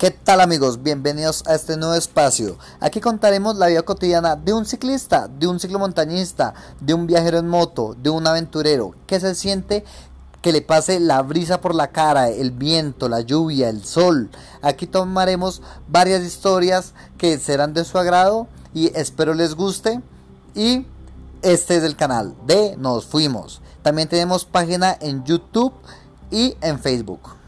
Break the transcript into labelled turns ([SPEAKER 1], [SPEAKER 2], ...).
[SPEAKER 1] ¿Qué tal amigos? Bienvenidos a este nuevo espacio. Aquí contaremos la vida cotidiana de un ciclista, de un ciclomontañista, de un viajero en moto, de un aventurero. ¿Qué se siente que le pase la brisa por la cara, el viento, la lluvia, el sol? Aquí tomaremos varias historias que serán de su agrado y espero les guste. Y este es el canal de Nos Fuimos. También tenemos página en YouTube y en Facebook.